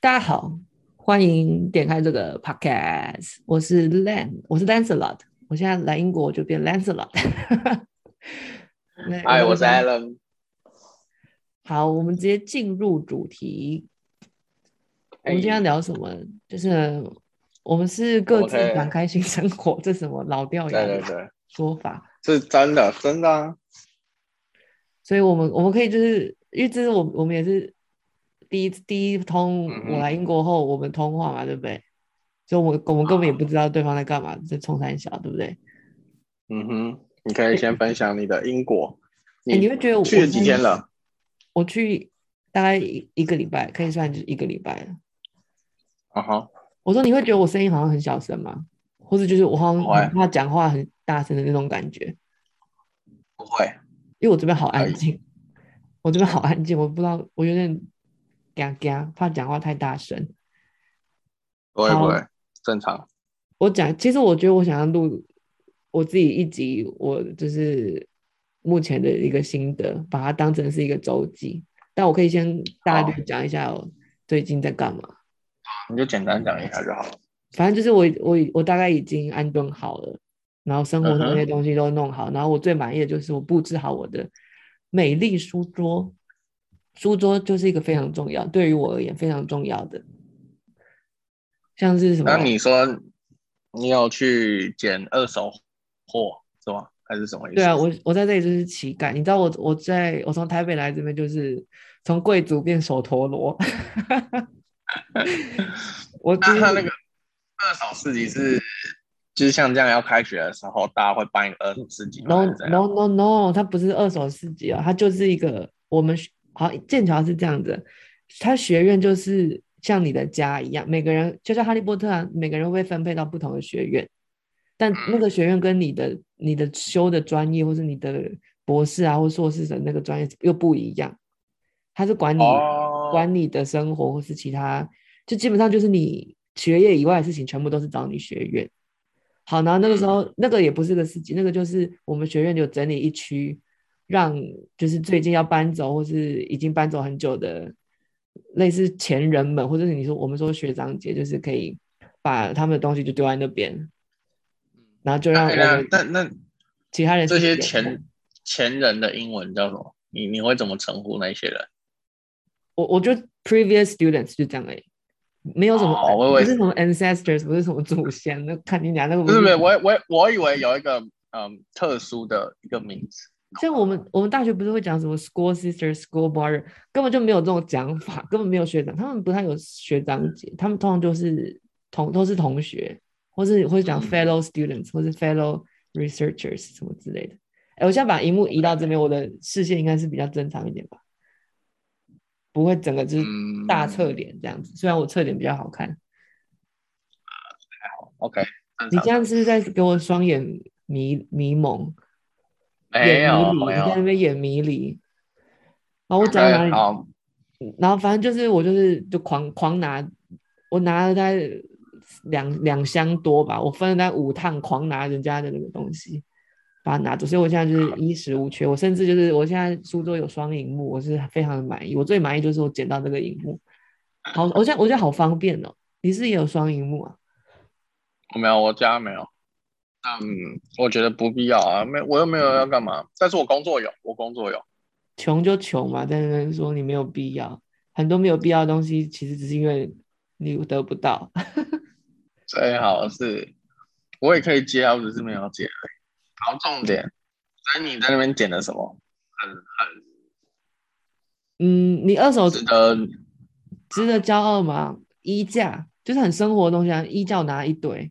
大家好，欢迎点开这个 podcast。我是 Lan，我是 Lancelot。我现在来英国我就变 Lancelot。嗨，我是 Alan。好，我们直接进入主题。我们今天聊什么？就是我们是各自展开新生活，okay. 这是什么老掉牙的说法？是真的，真的啊。所以我们我们可以就是，因为这是我我们也是。第一第一通我来英国后，我们通话嘛，嗯、对不对？就我我们根本也不知道对方在干嘛，在冲三小，对不对？嗯哼，你可以先分享你的英国。你、欸、你会觉得我去了几天了？我去大概一一个礼拜，可以算就是一个礼拜了。啊哈！我说你会觉得我声音好像很小声吗？或者就是我好像很怕讲话很大声的那种感觉？不会，因为我这边好安静，我这边好安静，我不知道我有点。嘎嘎，怕讲话太大声。不会不会，正常。我讲，其实我觉得我想要录我自己一集，我就是目前的一个心得，把它当成是一个周记。但我可以先大略讲一下我最近在干嘛。你就简单讲一下就好了。反正就是我我我大概已经安顿好了，然后生活上那些东西都弄好，嗯，然后我最满意的就是我布置好我的美丽书桌。书桌就是一个非常重要，对于我而言非常重要的，像是什么？那你说你有去捡二手货是吗？还是什么意思？对啊，我我在这里就是乞丐。你知道我我在我从台北来这边就是从贵族变手陀螺。我 那他那个二手市集是就是像这样要开学的时候，大家会办一个二手市集？No no no no，它不是二手市集啊，它就是一个我们。好，剑桥是这样子，他学院就是像你的家一样，每个人就像哈利波特啊，每个人会分配到不同的学院，但那个学院跟你的你的修的专业，或是你的博士啊或硕士的那个专业又不一样，他是管你、oh. 管你的生活或是其他，就基本上就是你学业以外的事情，全部都是找你学院。好，然后那个时候那个也不是个事情，那个就是我们学院有整理一区。让就是最近要搬走或是已经搬走很久的类似前人们，或者是你说我们说学长姐，就是可以把他们的东西就丢在那边，然后就让那那其他人这些前前人的英文叫什么？你你会怎么称呼那些人？我我觉得 previous students 就这样哎，没有什么，哦、不是什么 ancestors，不是什么祖先，那看你俩那个不是不是，我我我以为有一个嗯特殊的一个名字。像我们我们大学不是会讲什么 school sister、school brother，根本就没有这种讲法，根本没有学长，他们不太有学长姐，他们通常就是同都是同学，或是会讲 fellow students，或是 fellow researchers 什么之类的。哎，我现在把荧幕移到这边，我的视线应该是比较正常一点吧，不会整个就是大侧脸这样子，虽然我侧脸比较好看。还好，OK。你这样是在给我双眼迷迷蒙？没有，你在那边演迷离，然后我讲哪里，然后反正就是我就是就狂狂拿，我拿了大概两两箱多吧，我分了大概五趟狂拿人家的那个东西，把它拿走，所以我现在就是衣食无缺，我甚至就是我现在书桌有双荧幕，我是非常的满意，我最满意就是我捡到这个荧幕，好，我现在我觉得好方便哦，你是也有双荧幕啊？我没有，我家没有。嗯，我觉得不必要啊，没我又没有要干嘛，但是我工作有，我工作有，穷就穷嘛，但是说你没有必要，很多没有必要的东西，其实只是因为你得不到。最好是，我也可以接啊，我只是没有接。好，重点，所以你在那边捡了什么？很很，嗯，你二手值得值得骄傲吗？衣架就是很生活的东西啊，衣架我拿一堆。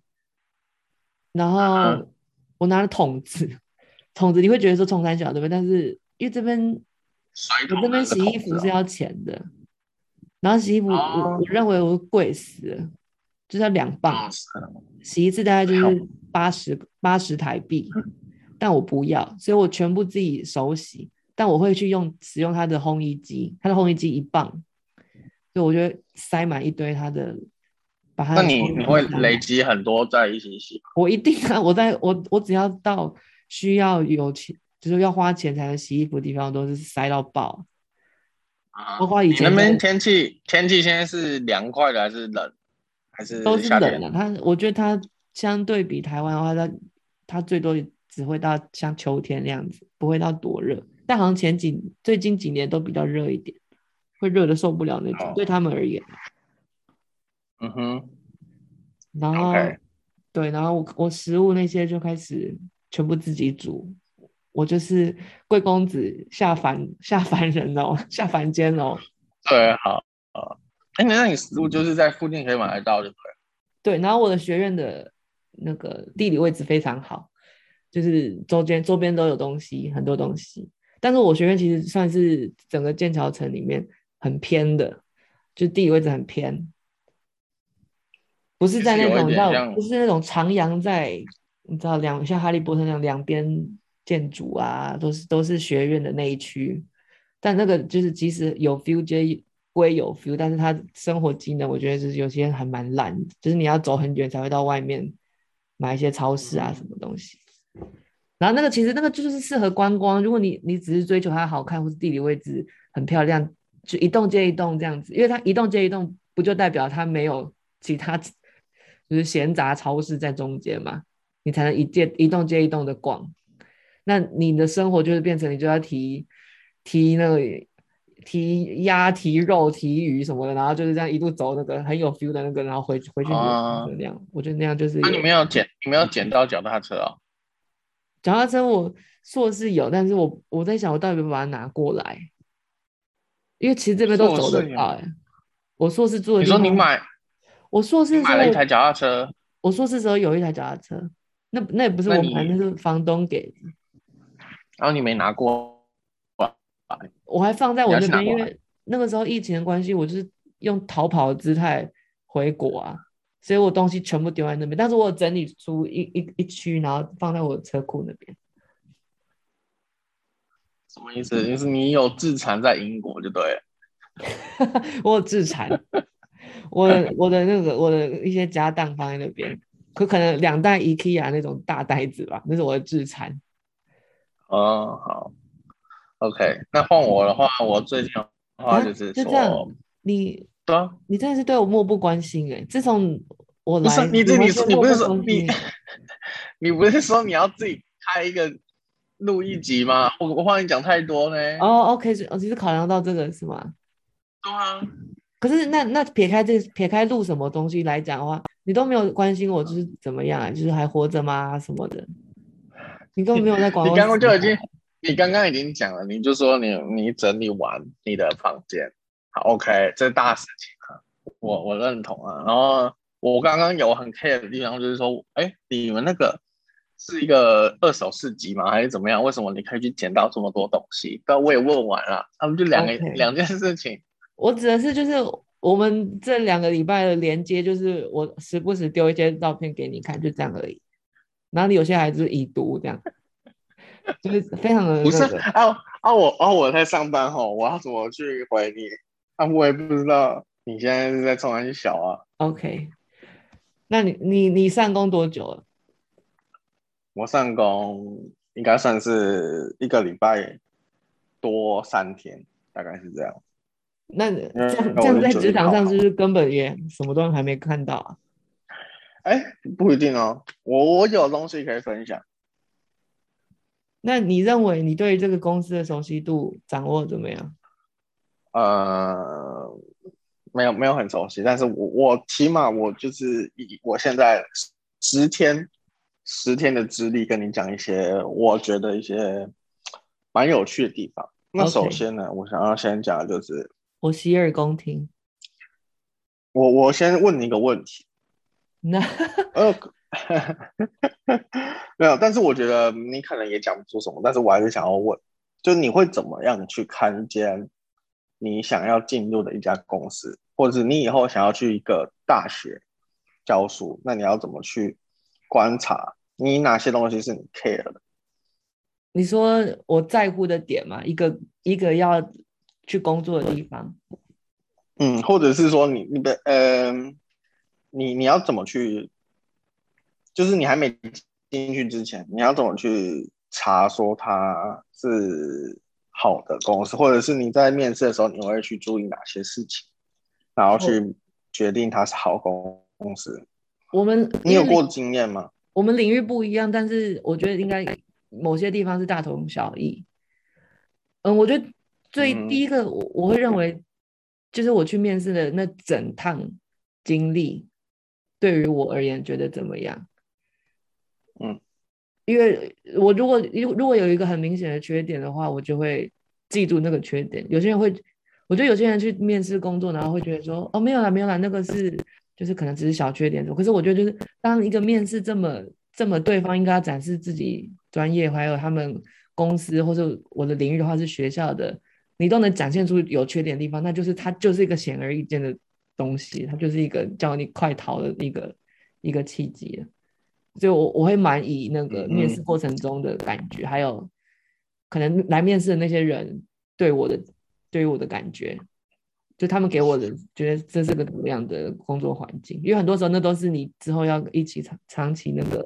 然后我拿了桶子，桶子你会觉得说冲三小对不对？但是因为这边我这边洗衣服是要钱的，然后洗衣服我我认为我贵死了，就是要两磅，洗一次大概就是八十八十台币，但我不要，所以我全部自己手洗，但我会去用使用它的烘衣机，它的烘衣机一磅，所以我觉得塞满一堆它的。那你你会累积很多在一起洗？我一定啊！我在我我只要到需要有钱，就是要花钱才能洗衣服的地方，都是塞到爆。啊，包括以前你那边天气天气现在是凉快的还是冷？还是都是冷的。它我觉得它相对比台湾的话，它它最多只会到像秋天那样子，不会到多热。但好像前几最近几年都比较热一点，会热的受不了那种，哦、对他们而言。嗯哼。然后对，然后我我食物那些就开始全部自己煮。我就是贵公子下凡下凡人哦，下凡间哦。对，好啊。哎，那你食物就是在附近可以买得到，对不对？对，然后我的学院的那个地理位置非常好，就是周边周边都有东西，很多东西。但是我学院其实算是整个剑桥城里面很偏的，就地理位置很偏，不是在那种叫不是那种徜徉在你知道两像哈利波特那样两边。建筑啊，都是都是学院的那一区，但那个就是即使有 feel，皆归有 feel，但是他生活机能，我觉得就是有些还蛮烂，就是你要走很远才会到外面买一些超市啊什么东西。然后那个其实那个就是适合观光，如果你你只是追求它好看或是地理位置很漂亮，就一栋接一栋这样子，因为它一栋接一栋，不就代表它没有其他就是闲杂超市在中间嘛？你才能一接一栋接一栋的逛。那你的生活就是变成你就要提提那个提鸭、提肉、提鱼什么的，然后就是这样一路走那个很有 feel 的那个，然后回回去就那样。Uh, 我觉得那样就是。那你没有捡你没有捡到脚踏车哦？脚踏车我硕士有，但是我我在想我到底要不要把它拿过来，因为其实这边都走得到哎。我硕士住的。你说你买？我硕士时买了一台脚踏车。我硕士时候有一台脚踏车，那那也不是我买，那是房东给的。然后你没拿过，我还放在我那边，因为那个时候疫情的关系，我就是用逃跑的姿态回国啊，所以我东西全部丢在那边。但是我有整理出一一一区，然后放在我的车库那边。什么意思？就是你有自残在英国就对了。我有自残，我的 我的那个我的一些家当放在那边，可可能两袋 IKEA 那种大袋子吧，那是我的自残。哦，好，OK，那换我的话，我最近的话就是说，啊、就这样，你对啊，你真的是对我漠不关心哎！自从我来，不是你这你你不是说你，你不是说你要自己开一个录一集吗？我我怕你讲太多呢。哦，OK，我其实考量到这个是吗？对啊。可是那那撇开这撇开录什么东西来讲的话，你都没有关心我就是怎么样啊？就是还活着吗？什么的？你根本没有在管。你刚刚就已经，你刚刚已经讲了，你就说你你整理完你的房间，好，OK，这是大事情啊，我我认同啊。然后我刚刚有很 care 的地方，就是说，哎，你们那个是一个二手市集吗？还是怎么样？为什么你可以去捡到这么多东西？但我也问完了，他们就两个.两件事情。我指的是就是我们这两个礼拜的连接，就是我时不时丢一些照片给你看，就这样而已。哪里有些孩子已读这样，就是非常的、那个、不是啊啊我啊我在上班吼，我要怎么去回你啊？我也不知道你现在是在冲三小啊。OK，那你你你上工多久了？我上工应该算是一个礼拜多三天，大概是这样。那这样这样在职场上是不是根本也什么都还没看到啊？哎，不一定哦，我我有东西可以分享。那你认为你对这个公司的熟悉度掌握怎么样？呃，没有没有很熟悉，但是我我起码我就是以我现在十天十天的资历跟你讲一些我觉得一些蛮有趣的地方。那首先呢.我想要先讲的就是我洗耳恭听。我我先问你一个问题。那 呃，没有，但是我觉得你可能也讲不出什么，但是我还是想要问，就你会怎么样去看一间你想要进入的一家公司，或者是你以后想要去一个大学教书，那你要怎么去观察？你哪些东西是你 care 的？你说我在乎的点嘛，一个一个要去工作的地方，嗯，或者是说你你的嗯。呃你你要怎么去？就是你还没进去之前，你要怎么去查说它是好的公司，或者是你在面试的时候，你会去注意哪些事情，然后去决定它是好公公司。我们你有过经验吗？我们领域不一样，但是我觉得应该某些地方是大同小异。嗯，我觉得最第一个，我我会认为，就是我去面试的那整趟经历，对于我而言觉得怎么样？嗯。因为我如果如如果有一个很明显的缺点的话，我就会记住那个缺点。有些人会，我觉得有些人去面试工作，然后会觉得说，哦，没有啦，没有啦，那个是就是可能只是小缺点。可是我觉得，就是当一个面试这么这么，对方应该要展示自己专业，还有他们公司或者我的领域的话是学校的，你都能展现出有缺点的地方，那就是它就是一个显而易见的东西，它就是一个叫你快逃的一个一个契机。所以我我会蛮以那个面试过程中的感觉，嗯、还有可能来面试的那些人对我的对于我的感觉，就他们给我的觉得这是个怎么样的工作环境？因为很多时候那都是你之后要一起长长期那个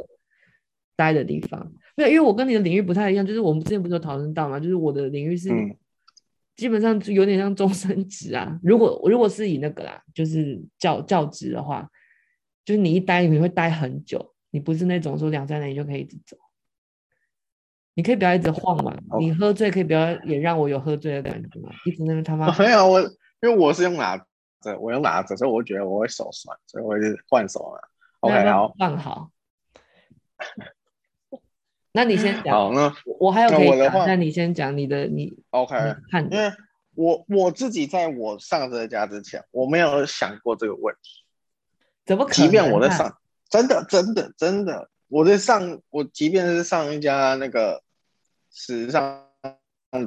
待的地方。没有，因为我跟你的领域不太一样，就是我们之前不是有讨论到嘛，就是我的领域是基本上就有点像终身职啊。如果如果是以那个啦，就是教教职的话，就是你一待你会待很久。你不是那种说两三年你就可以一直走，你可以不要一直晃嘛。Oh. 你喝醉可以不要也让我有喝醉的感觉嘛。一直那边他妈没有我，因为我是用拿着，我用拿着，所以我觉得我会手酸，所以我就换手了。OK，好，放好。那你先讲。好，那我还有可以讲，那你先讲你的你 OK 看，因为我我自己在我上这家之前，我没有想过这个问题。怎么可能？即便我在上。真的，真的，真的，我在上，我即便是上一家那个时尚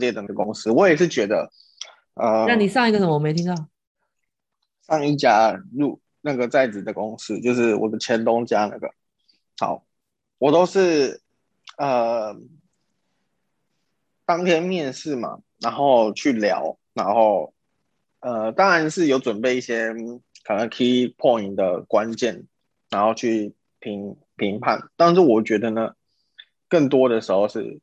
界的公司，我也是觉得，呃，那你上一个什么？我没听到。上一家入那个在职的公司，就是我的前东家那个，好，我都是呃当天面试嘛，然后去聊，然后呃，当然是有准备一些可能 key point 的关键。然后去评评判，但是我觉得呢，更多的时候是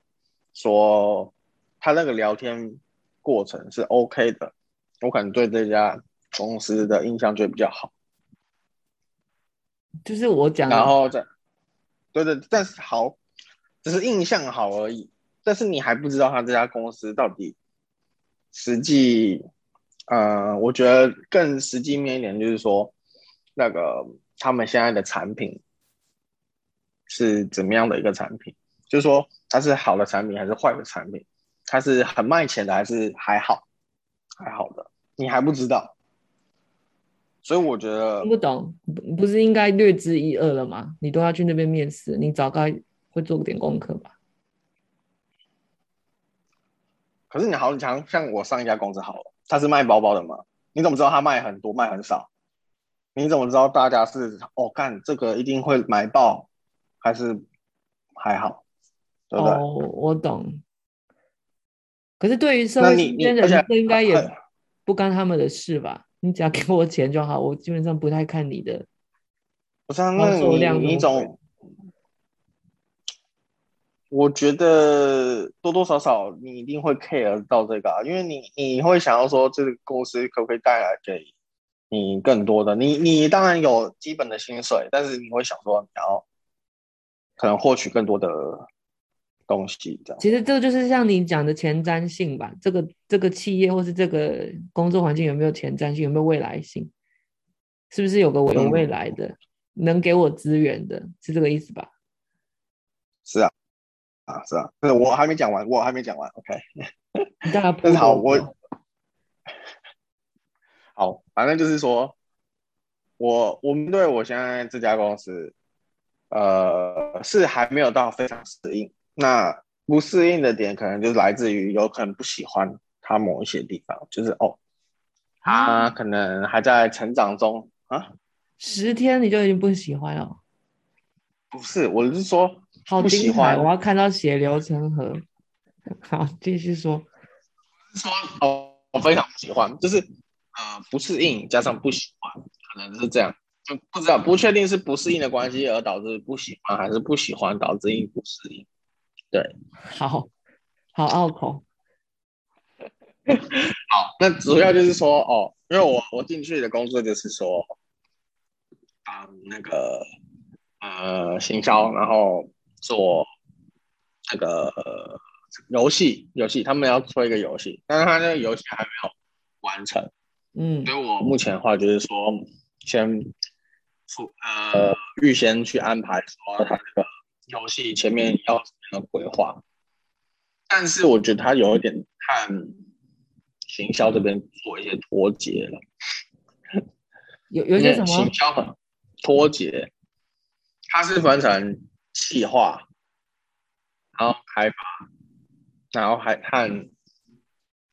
说他那个聊天过程是 OK 的，我可能对这家公司的印象就比较好。就是我讲，然后再对对，但是好，只是印象好而已。但是你还不知道他这家公司到底实际，呃，我觉得更实际面一点就是说那个。他们现在的产品是怎么样的一个产品？就是说，它是好的产品还是坏的产品？它是很卖钱的还是还好？还好的，你还不知道。所以我觉得听不懂，不是应该略知一二了吗？你都要去那边面试，你早该会做点功课吧？可是你好你像像我上一家公司好了，他是卖包包的嘛？你怎么知道他卖很多，卖很少？你怎么知道大家是哦，干这个一定会买爆，还是还好？对不对？哦，我懂。可是对于社会新鲜人，这应该也不干他们的事吧？你只要给我钱就好，我基本上不太看你的。不是啊，那你你总，我觉得多多少少你一定会 care 到这个啊，因为你你会想要说这个公司可不可以带来给。你更多的，你你当然有基本的薪水，但是你会想说，你要可能获取更多的东西，这样。其实这个就是像你讲的前瞻性吧，这个这个企业或是这个工作环境有没有前瞻性，有没有未来性，是不是有个有未来的，嗯、能给我资源的，是这个意思吧？是啊，啊是啊，是我还没讲完，我还没讲完，OK。大家不好，我。好，反正就是说，我我们对我现在这家公司，呃，是还没有到非常适应。那不适应的点，可能就是来自于有可能不喜欢他某一些地方，就是哦，他可能还在成长中啊。十天你就已经不喜欢了？不是，我是说好精彩，我要看到血流成河。好，继续说。说哦，我非常不喜欢，就是。呃，不适应加上不喜欢，可能是这样，就不知道，不确定是不适应的关系而导致不喜欢，还是不喜欢导致不适应。对，好好拗口。好，那主要就是说哦，因为我我进去的工作就是说，啊，那个呃行销，然后做那个游戏游戏，他们要做一个游戏，但是他那个游戏还没有完成，嗯，所以我目前的话就是说，先呃预先去安排说他这个游戏前面要怎么样规划，但是我觉得他有一点看。行销这边做一些脱节了，有有些什么？行销很脱节，它是分成企划，然后开发，然后还看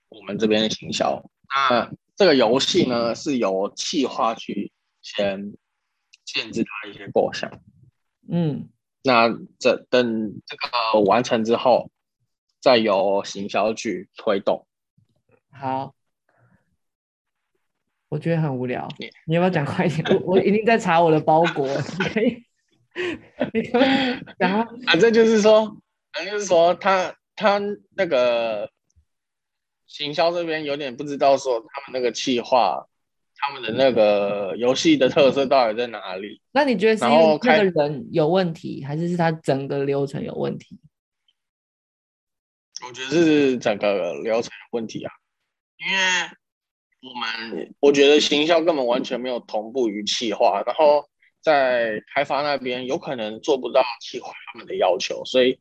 我们这边的行销。那这个游戏呢，是由企划去先限制它一些构想，嗯，那这等这个完成之后，再由行销去推动。好，我觉得很无聊。你，你要不要讲快一点？我我一定在查我的包裹。你可以，你可以讲。反正就是说，反正就是说，他他那个行销这边有点不知道说他们那个企划，他们的那个游戏的特色到底在哪里？那你觉得是因为这个人有问题，还是是他整个流程有问题？我觉得是整个流程有问题啊。因为我们我觉得行销根本完全没有同步于企划，然后在开发那边有可能做不到企划他们的要求，所以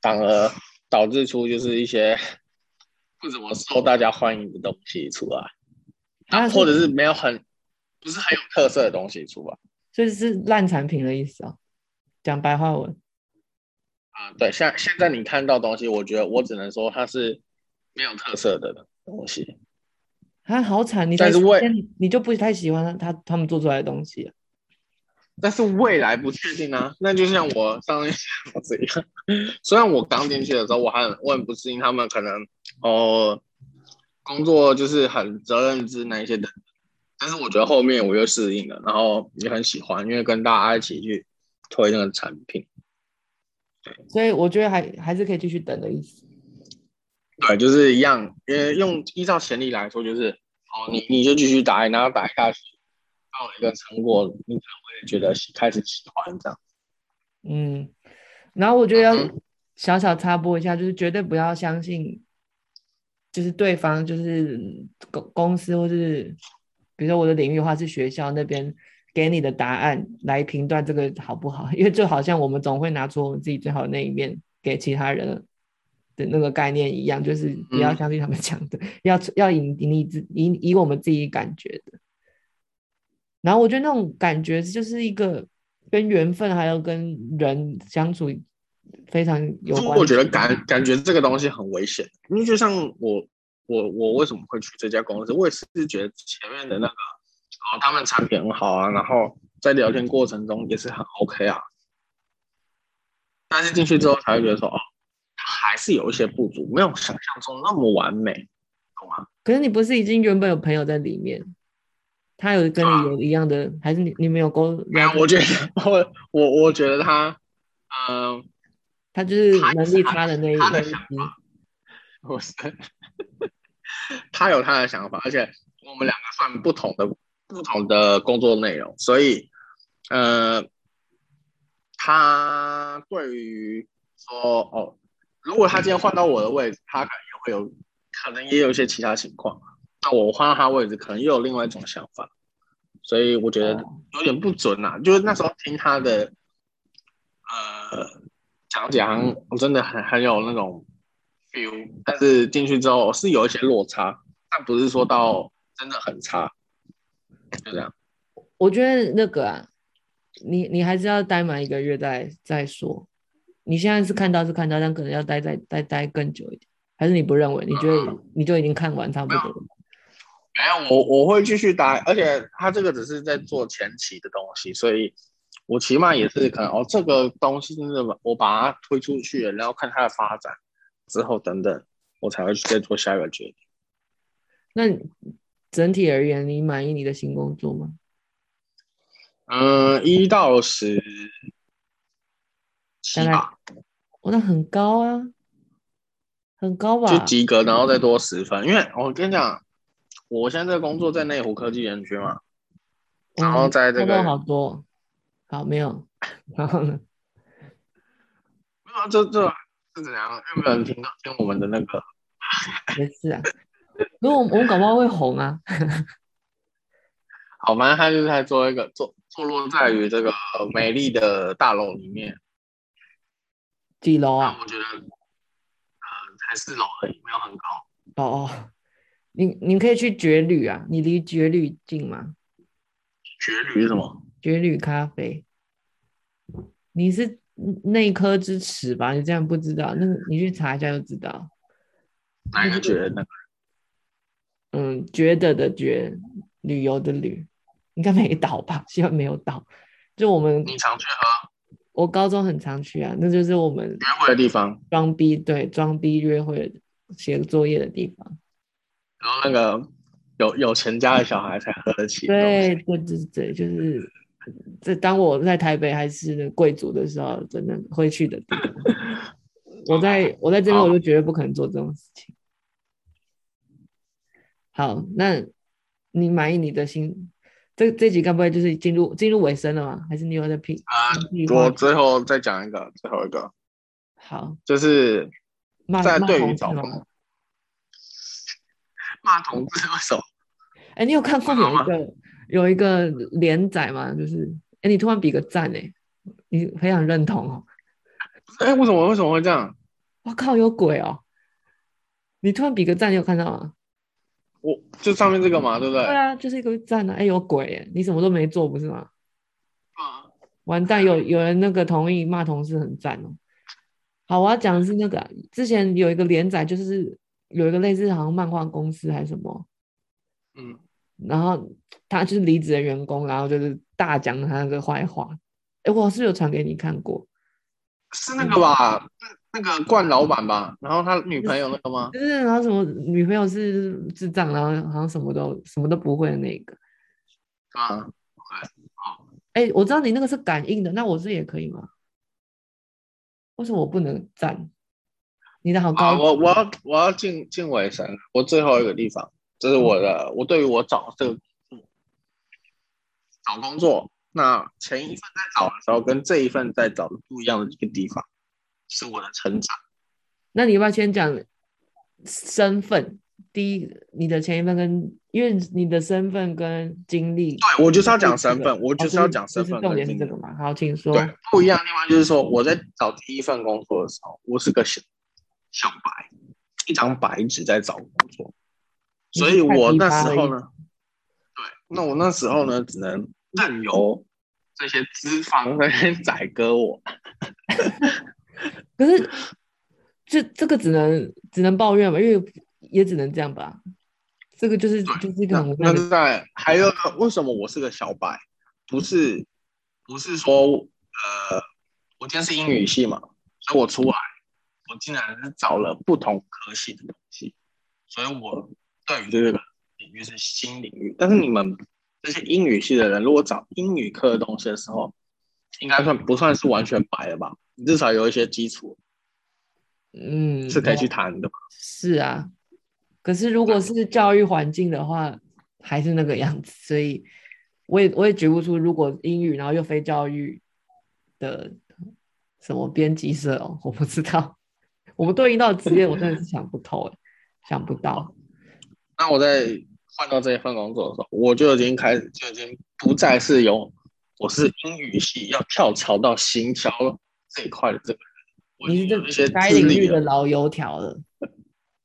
反而导致出就是一些不怎么受大家欢迎的东西出来，啊，或者是没有很不是很有特色的东西出来，所以是烂产品的意思啊，讲白话文啊，对，像现在你看到东西，我觉得我只能说它是没有特色的。东西，啊，好惨！你但是未你就不太喜欢他他们做出来的东西啊。但是未来不确定啊。那就像我上一次这样，虽然我刚进去的时候我还很我很不适应他们可能哦、呃、工作就是很责任制那一些的，但是我觉得后面我又适应了，然后也很喜欢，因为跟大家一起去推那个产品。对，所以我觉得还还是可以继续等的意思。对，就是一样，因为用依照潜力来说，就是哦，你你就继续打，然后打下去，到了一个成果，你可能会觉得开始喜欢这样。嗯，然后我觉得要小小插播一下，就是绝对不要相信，就是对方就是公公司或是，比如说我的领域的话是学校那边给你的答案来评断这个好不好，因为就好像我们总会拿出我们自己最好的那一面给其他人。的那个概念一样，就是不要相信他们讲的，嗯、要要以你自以以我们自己感觉的。然后我觉得那种感觉就是一个跟缘分还有跟人相处非常有关。我觉得感感觉这个东西很危险，因为就像我我我为什么会去这家公司，我也是觉得前面的那个哦，他们产品很好啊，然后在聊天过程中也是很 OK 啊，但是进去之后才会觉得说哦。还是有一些不足，没有想象中那么完美，懂吗？可是你不是已经原本有朋友在里面，他有跟你有一样的，啊、还是你你没有沟？没有，我觉得我我我觉得他，嗯、呃，他就是能力差的那一个。他有他的想法，而且我们两个算不同的不同的工作内容，所以，呃，他对于说哦。如果他今天换到我的位置，他可能也会有，可能也有一些其他情况。那我换到他位置，可能又有另外一种想法，所以我觉得有点不准呐、啊。就是那时候听他的，呃，讲讲，我真的很很有那种 feel，但是进去之后是有一些落差，但不是说到真的很差，就这样。我觉得那个啊，你你还是要待满一个月再再说。你现在是看到是看到，但可能要待再待待更久一点，还是你不认为？你觉得你就已经看完差不多了？没有，我我会继续待，而且他这个只是在做前期的东西，所以我起码也是可能哦，这个东西真的我把它推出去，然后看它的发展之后等等，我才会去再做下一个决定。那整体而言，你满意你的新工作吗？嗯，一到十。当然，我那很高啊。很高吧？就及格，然后再多十分。因为我跟你讲，我现在这个工作在内湖科技园区嘛，然后在这个、嗯、好多，好没有，然后呢？没有，这这是怎样？有没有人听到听我们的那个？没事啊，因为我们我们搞不好会红啊。好吗？他就是在做一个坐坐落在于这个美丽的大楼里面，几楼啊？我觉得，呃，才四楼而已，没有很高。哦哦，你你可以去绝旅啊，你离绝旅近吗？绝旅是什么？绝旅咖啡，你是内科之耻吧？你这样不知道，那个你去查一下就知道。哪一个绝呢？嗯，觉得的觉，旅游的旅，应该没倒吧？希望没有倒。就我们，你常去喝？我高中很常去啊，那就是我们约会的地方，装逼对，装逼约会写作业的地方。然后那个有有钱家的小孩才喝得起。对对对对，就是这当我在台北还是贵族的时候，真的会去的地方。我在我在这边，我就绝对不可能做这种事情。好，那你满意你的心这这集该不会就是进入进入尾声了吗？还是你有在拼？啊，我最后再讲一个，最后一个。好，就是在对于找工作骂同志为什么？哎，你有看过有一个有一个连载吗？就是哎，你突然比个赞哎，你非常认同哦。哎，为什么为什么会这样？我靠，有鬼哦！你突然比个赞，你有看到吗？我就上面这个嘛，对不对？对啊，就是一个赞啊！哎，有鬼！你什么都没做，不是吗？啊！完蛋，有有人那个同意骂同事很赞哦。好，我要讲的是那个之前有一个连载，就是有一个类似好像漫画公司还是什么，嗯，然后他就是离职的员工，然后就是大讲他那个坏话。哎，我是有传给你看过，是那个吧？嗯那个冠老板吧，然后他女朋友那个吗？就是然后什么女朋友是智障，然后好像什么都什么都不会的那个。啊好。哎，我知道你那个是感应的，那我这也可以吗？为什么我不能赞？你的好高。啊、我我要我要进进尾声，我最后一个地方，这是我的，我对于我找这个找工作，那前一份在找的时候跟这一份在找的不一样的一个地方。是我的成长。那你要不要先讲身份？第一，你的前一份跟，因为你的身份跟经历，对，我就是要讲身份，我就是要讲身份。重点是这个嘛？好，请说。对，不一样的地方就是说，我在找第一份工作的时候，我是个小小白，一张白纸在找工作，所以我那时候呢，对，那我那时候呢，只能任由这些资方在那边宰割我。可是，这这个只能只能抱怨吧，因为也只能这样吧。这个就是就是一个很那在还有为什么我是个小白？不是不是说呃，我今天是英语系嘛，所以我出来，我竟然是找了不同科系的东西，所以我对于这个领域是新领域。但是你们这些英语系的人，如果找英语科的东西的时候，应该算不算是完全白了吧？你至少有一些基础，嗯，是可以去谈的。是啊，可是如果是教育环境的话，还是那个样子。所以我也我也举不出，如果英语然后又非教育的什么编辑社哦，我不知道。我们对应到职业，我真的是想不透哎，想不到。那我在换到这一份工作的时候，我就已经开始就已经不再是有我是英语系要跳槽到行销。这一块的这个，你是这些该领域的老油条了。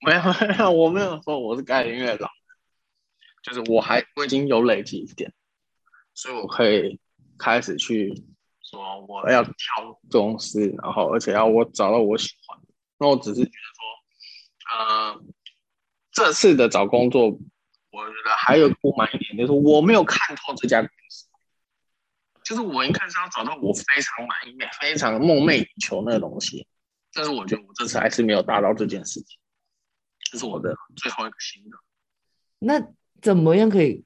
没有没有，我没有说我是该领域的老，就是我还我已经有累积一点，所以我可以开始去说我要挑公司，然后而且要我找到我喜欢。那我只是觉得说，呃，这次的找工作，我觉得还有不满一点，就是我没有看透这家公司。就是我一看是要找到我非常满意、非常梦寐以求那个东西，但是我觉得我这次还是没有达到这件事情，这是我的最后一个心得。那怎么样可以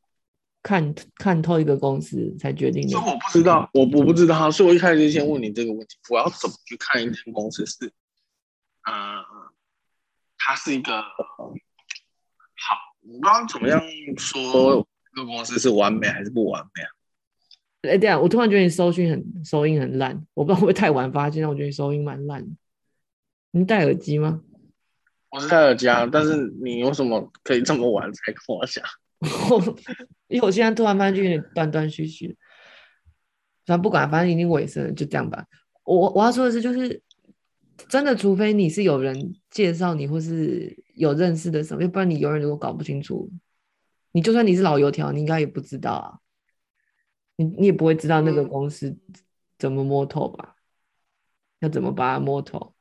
看看透一个公司才决定的？我不知道，我我不知道，所以我一开始就先问你这个问题：我要怎么去看一间公司是？呃，它是一个好，我不知道怎么样说这个公司是完美还是不完美啊？哎，对啊，我突然觉得你收讯很收音很烂，我不知道会不会太晚发现，但我觉得你收音蛮烂。你戴耳机吗？我是戴耳机啊，但是你有什么可以这么晚才跟我讲？因为我现在突然发现就有点断断续续。反正不管，反正已经尾声了，就这样吧。我我要说的是，就是真的，除非你是有人介绍你，或是有认识的什么，要不然你永远如果搞不清楚，你就算你是老油条，你应该也不知道啊。你你也不会知道那个公司怎么摸透吧？要怎么把它摸透？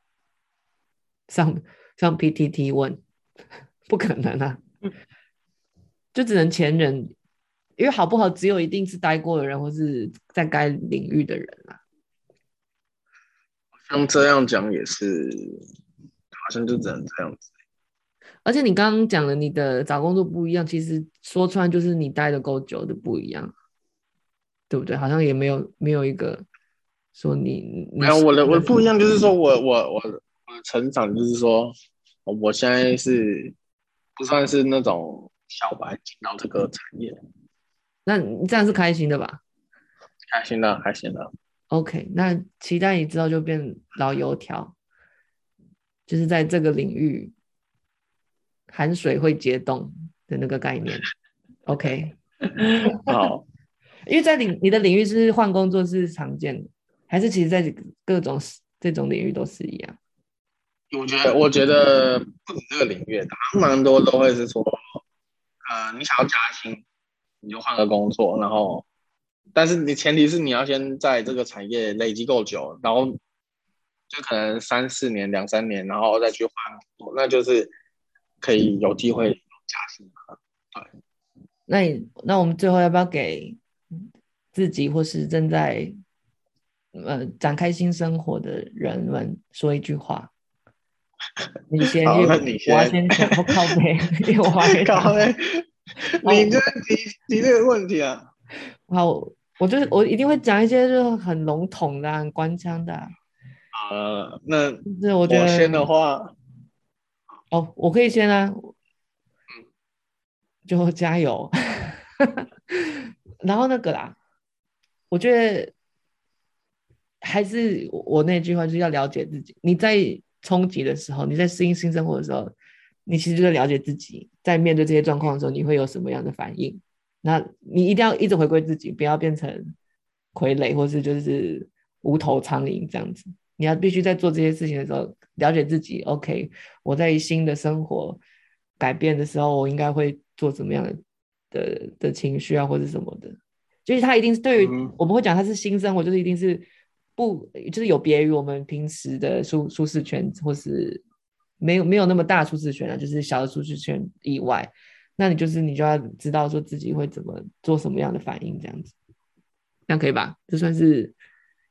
上上 PTT 问，不可能啊！就只能前人，因为好不好，只有一定是待过的人，或是在该领域的人啊。像这样讲也是，好像就只能这样子。而且你刚刚讲的，你的找工作不一样，其实说穿就是你待的够久的不一样。对不对？好像也没有没有一个说你，你没有我的我的不一样，就是说我我我我的成长，就是说我现在是不算是那种小白进到这个产业，那你这样是开心的吧？开心的，开心的。OK，那期待你之后就变老油条，就是在这个领域含水会结冻的那个概念。OK，好。因为在领你的领域是换工作是常见的，还是其实在各种这种领域都是一样？我觉得，我觉得不止这个领域，蛮多都会是说，呃，你想要加薪，你就换个工作，然后，但是你前提是你要先在这个产业累积够久，然后就可能三四年、两三年，然后再去换，那就是可以有机会加薪。对，那你那我们最后要不要给？自己或是正在呃展开新生活的人们说一句话。你先，我要先讲，我靠背，因 为我 靠背。你这提提这个问题啊？好，我就是我一定会讲一些就是很笼统的、很官腔的。呃，那是我觉得先的话，哦，我可以先啊。嗯，就加油。然后那个啦。我觉得还是我那句话，就是要了解自己。你在冲击的时候，你在适应新生活的时候，你其实就在了解自己，在面对这些状况的时候，你会有什么样的反应？那你一定要一直回归自己，不要变成傀儡，或是就是无头苍蝇这样子。你要必须在做这些事情的时候，了解自己。OK，我在新的生活改变的时候，我应该会做什么样的的的情绪啊，或者什么的。就是他一定是对于我们会讲他是新生活，就是一定是不就是有别于我们平时的舒舒适圈，或是没有没有那么大舒适圈啊，就是小的舒适圈以外，那你就是你就要知道说自己会怎么做什么样的反应，这样子，这样可以吧？这算是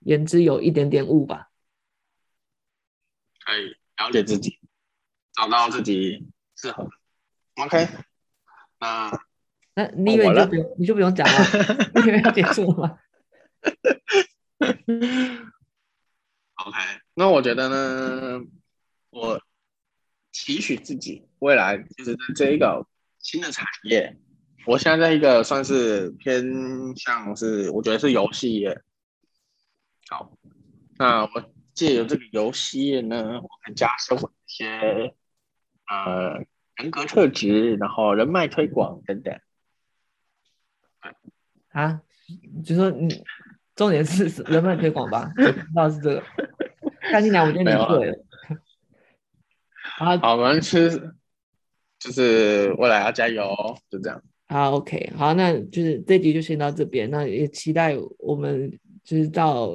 言之有一点点悟吧？可以了解自己，找到自己适合的。OK，那。那你以为你就不用，哦、你就不用讲了？你以为要结束了吗？OK，那我觉得呢，我期许自己未来就是在这一个新的产业，我现在在一个算是偏向是，我觉得是游戏业。好，那我借由这个游戏业呢，我们加深我一些呃人格特质，然后人脉推广等等。啊，就说你重点是 人脉推广吧，我知道是这个。看进来，我觉得你对了。好，好，我们是就是未来要加油，就这样。好，OK，好，那就是这集就先到这边。那也期待我们就是到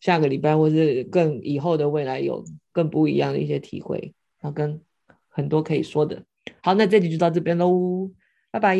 下个礼拜，或是更以后的未来，有更不一样的一些体会，然后跟很多可以说的。好，那这集就到这边喽，拜拜。